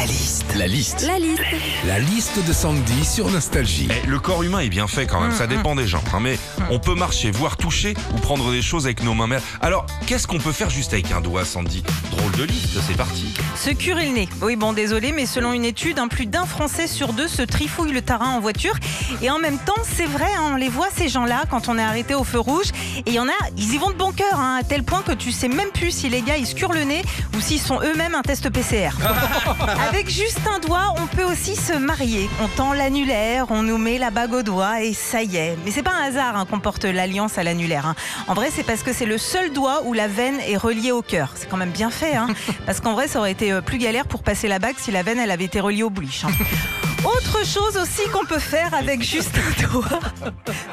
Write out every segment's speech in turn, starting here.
La liste. La liste. La liste. La liste de Sandy sur Nostalgie. Eh, le corps humain est bien fait quand même, ça dépend des gens. hein, mais on peut marcher, voire toucher ou prendre des choses avec nos mains. Mais Alors, qu'est-ce qu'on peut faire juste avec un doigt, Sandy? Drôle de liste, c'est parti. Se curer le nez. Oui, bon, désolé, mais selon une étude, un plus d'un Français sur deux se trifouille le tarin en voiture. Et en même temps, c'est vrai, hein, on les voit ces gens-là quand on est arrêté au feu rouge. Et il y en a, ils y vont de bon cœur, hein, à tel point que tu sais même plus si les gars ils se curent le nez ou s'ils sont eux-mêmes un test PCR. Avec juste un doigt, on peut aussi se marier. On tend l'annulaire, on nous met la bague au doigt et ça y est. Mais c'est pas un hasard hein, qu'on porte l'alliance à l'annulaire. hein. En vrai, c'est parce que c'est le seul doigt où la veine est reliée au cœur. C'est quand même bien fait, hein parce qu'en vrai, ça aurait été euh, plus galère pour passer la bague si la veine elle avait été reliée au bouliche. hein. Autre chose aussi qu'on peut faire avec juste un doigt,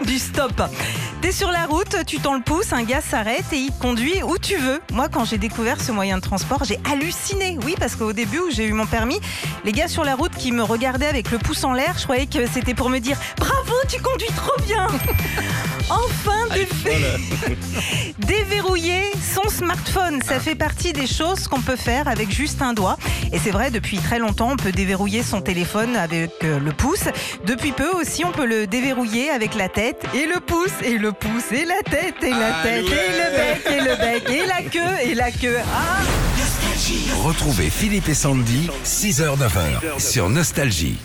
du stop. T'es sur la route, tu tends le pouce, un gars s'arrête et il te conduit où tu veux. Moi, quand j'ai découvert ce moyen de transport, j'ai halluciné. Oui, parce qu'au début où j'ai eu mon permis, les gars sur la route qui me regardaient avec le pouce en l'air, je croyais que c'était pour me dire bravo, tu conduis trop bien. Enfin, dé- déverrouiller son smartphone, ça fait partie des choses qu'on peut faire avec juste un doigt. Et c'est vrai, depuis très longtemps, on peut déverrouiller son téléphone avec euh, le pouce. Depuis peu aussi, on peut le déverrouiller avec la tête et le pouce et le pouce et la tête et la tête et le bec et le bec et la queue et la queue. Ah Retrouvez Philippe et Sandy, 6h-9h sur Nostalgie.